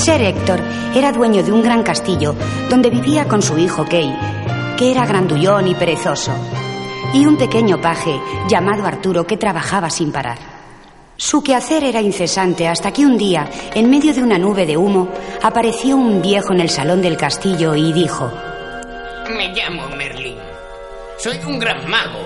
Ser Héctor era dueño de un gran castillo donde vivía con su hijo Kay, que era grandullón y perezoso, y un pequeño paje llamado Arturo que trabajaba sin parar. Su quehacer era incesante hasta que un día, en medio de una nube de humo, apareció un viejo en el salón del castillo y dijo, Me llamo Merlín. Soy un gran mago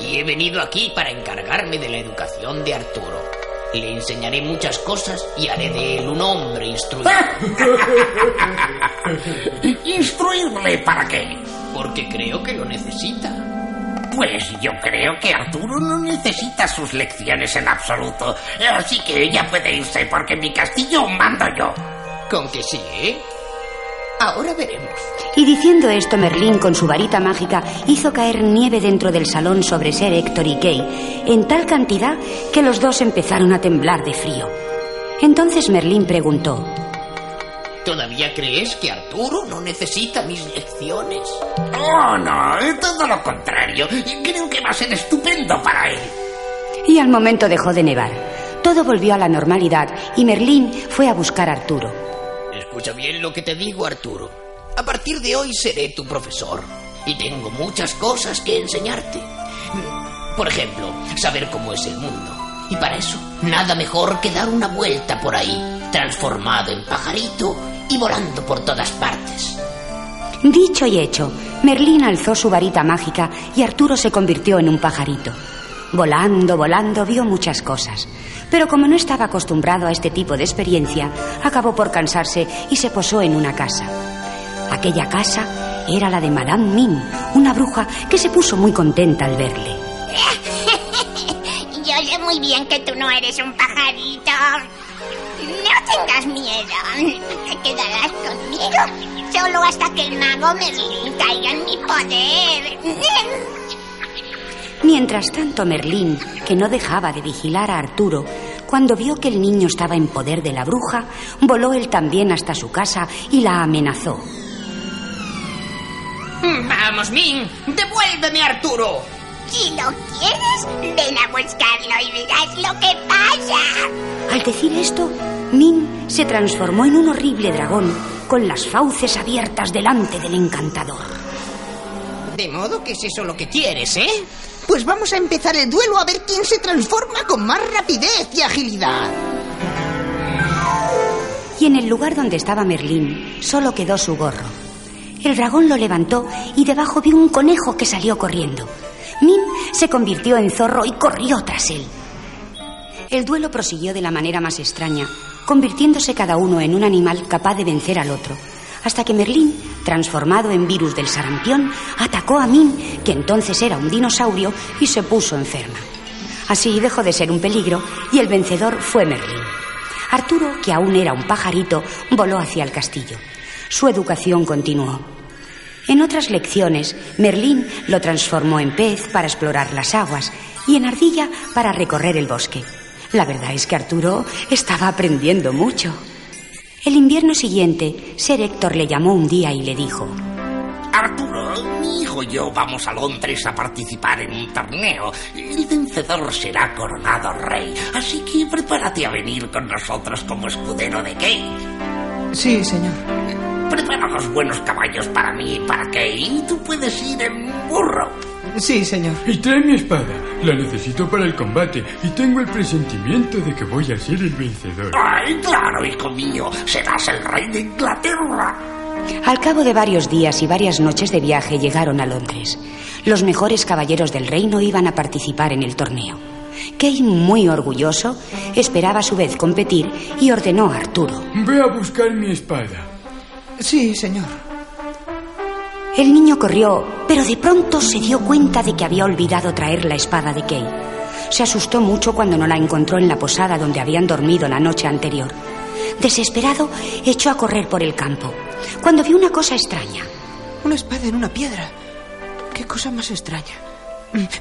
y he venido aquí para encargarme de la educación de Arturo. Le enseñaré muchas cosas y haré de él un hombre instruido. ¿Instruirle para qué? Porque creo que lo necesita. Pues yo creo que Arturo no necesita sus lecciones en absoluto. Así que ella puede irse porque en mi castillo mando yo. Con que sí, ¿eh? Ahora veremos. Y diciendo esto, Merlín, con su varita mágica, hizo caer nieve dentro del salón sobre Ser Héctor y Kay, en tal cantidad que los dos empezaron a temblar de frío. Entonces Merlín preguntó, ¿Todavía crees que Arturo no necesita mis lecciones? Oh, no, todo lo contrario. Creo que va a ser estupendo para él. Y al momento dejó de nevar. Todo volvió a la normalidad y Merlín fue a buscar a Arturo. Escucha bien lo que te digo, Arturo. A partir de hoy seré tu profesor y tengo muchas cosas que enseñarte. Por ejemplo, saber cómo es el mundo. Y para eso, nada mejor que dar una vuelta por ahí, transformado en pajarito y volando por todas partes. Dicho y hecho, Merlín alzó su varita mágica y Arturo se convirtió en un pajarito. Volando, volando, vio muchas cosas. Pero como no estaba acostumbrado a este tipo de experiencia, acabó por cansarse y se posó en una casa. Aquella casa era la de Madame Mim, una bruja que se puso muy contenta al verle. Yo sé muy bien que tú no eres un pajarito. No tengas miedo. Te quedarás conmigo solo hasta que el mago Merlín caiga en mi poder. Mientras tanto, Merlín, que no dejaba de vigilar a Arturo, cuando vio que el niño estaba en poder de la bruja, voló él también hasta su casa y la amenazó. Vamos, Min, devuélveme a Arturo. Si lo quieres, ven a buscarlo y verás lo que pasa. Al decir esto, Min se transformó en un horrible dragón con las fauces abiertas delante del encantador. De modo que es eso lo que quieres, ¿eh? Pues vamos a empezar el duelo a ver quién se transforma con más rapidez y agilidad. Y en el lugar donde estaba Merlín solo quedó su gorro. El dragón lo levantó y debajo vio un conejo que salió corriendo. Min se convirtió en zorro y corrió tras él. El duelo prosiguió de la manera más extraña, convirtiéndose cada uno en un animal capaz de vencer al otro, hasta que Merlín, transformado en virus del sarampión, atacó a Min, que entonces era un dinosaurio, y se puso enferma. Así dejó de ser un peligro y el vencedor fue Merlín. Arturo, que aún era un pajarito, voló hacia el castillo. Su educación continuó. En otras lecciones, Merlín lo transformó en pez para explorar las aguas y en ardilla para recorrer el bosque. La verdad es que Arturo estaba aprendiendo mucho. El invierno siguiente, Ser Héctor le llamó un día y le dijo: Arturo, mi hijo y yo vamos a Londres a participar en un torneo. El vencedor será coronado rey, así que prepárate a venir con nosotros como escudero de Kay. Sí, señor. Prepara los buenos caballos para mí y para Kay, y tú puedes ir en burro. Sí, señor. Y trae mi espada. La necesito para el combate y tengo el presentimiento de que voy a ser el vencedor. Ay, claro, hijo mío, serás el rey de Inglaterra. Al cabo de varios días y varias noches de viaje llegaron a Londres. Los mejores caballeros del reino iban a participar en el torneo. Kay, muy orgulloso, esperaba a su vez competir y ordenó a Arturo. Ve a buscar mi espada. Sí, señor. El niño corrió, pero de pronto se dio cuenta de que había olvidado traer la espada de Kay. Se asustó mucho cuando no la encontró en la posada donde habían dormido la noche anterior. Desesperado, echó a correr por el campo, cuando vio una cosa extraña. Una espada en una piedra. Qué cosa más extraña.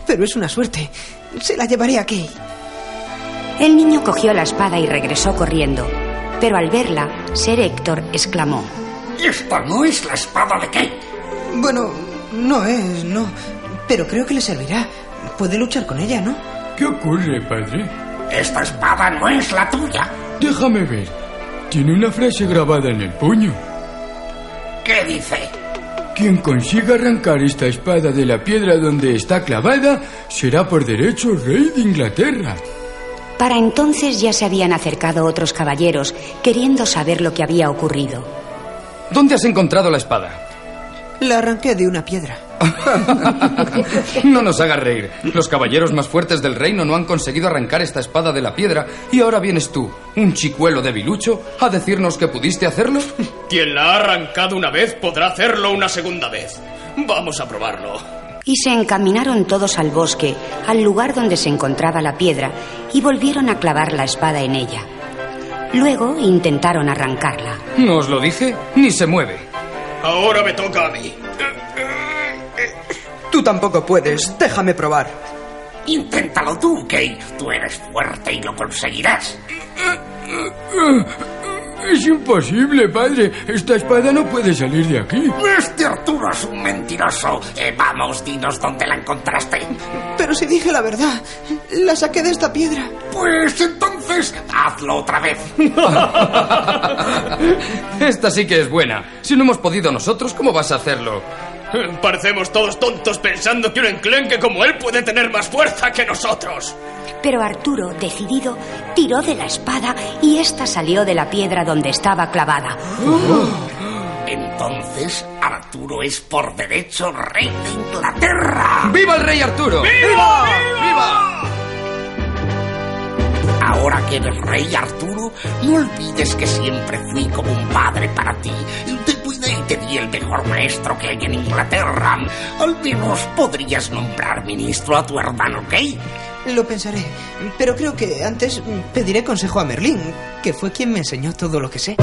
Pero es una suerte. Se la llevaré a Kay. El niño cogió la espada y regresó corriendo, pero al verla, Ser Héctor exclamó. Esta no es la espada de Kay. Bueno, no es, no. Pero creo que le servirá. Puede luchar con ella, ¿no? ¿Qué ocurre, padre? Esta espada no es la tuya. Déjame ver. tiene una frase grabada en el puño. ¿Qué dice? Quien consiga arrancar esta espada de la piedra donde está clavada será por derecho rey de Inglaterra. Para entonces ya se habían acercado otros caballeros queriendo saber lo que había ocurrido. ¿Dónde has encontrado la espada? La arranqué de una piedra. No nos hagas reír. Los caballeros más fuertes del reino no han conseguido arrancar esta espada de la piedra y ahora vienes tú, un chicuelo debilucho, a decirnos que pudiste hacerlo. Quien la ha arrancado una vez podrá hacerlo una segunda vez. Vamos a probarlo. Y se encaminaron todos al bosque, al lugar donde se encontraba la piedra, y volvieron a clavar la espada en ella. Luego intentaron arrancarla. ¿No os lo dije? Ni se mueve. Ahora me toca a mí. Tú tampoco puedes. Déjame probar. Inténtalo tú, Kay. Tú eres fuerte y lo conseguirás. Es imposible, padre. Esta espada no puede salir de aquí. Este Arturo es un mentiroso. Eh, vamos, dinos dónde la encontraste. Pero si dije la verdad, la saqué de esta piedra. Pues entonces, hazlo otra vez. Esta sí que es buena. Si no hemos podido nosotros, ¿cómo vas a hacerlo? Parecemos todos tontos pensando que un enclenque como él puede tener más fuerza que nosotros. Pero Arturo, decidido, tiró de la espada y ésta salió de la piedra donde estaba clavada. Entonces, Arturo es por derecho rey de Inglaterra. ¡Viva el rey Arturo! ¡Viva! ¡Viva! Ahora que eres rey Arturo, no olvides que siempre fui como un padre para ti. Te cuidé y te di el mejor maestro que hay en Inglaterra. Al menos podrías nombrar ministro a tu hermano Kay. Lo pensaré. Pero creo que antes pediré consejo a Merlín, que fue quien me enseñó todo lo que sé.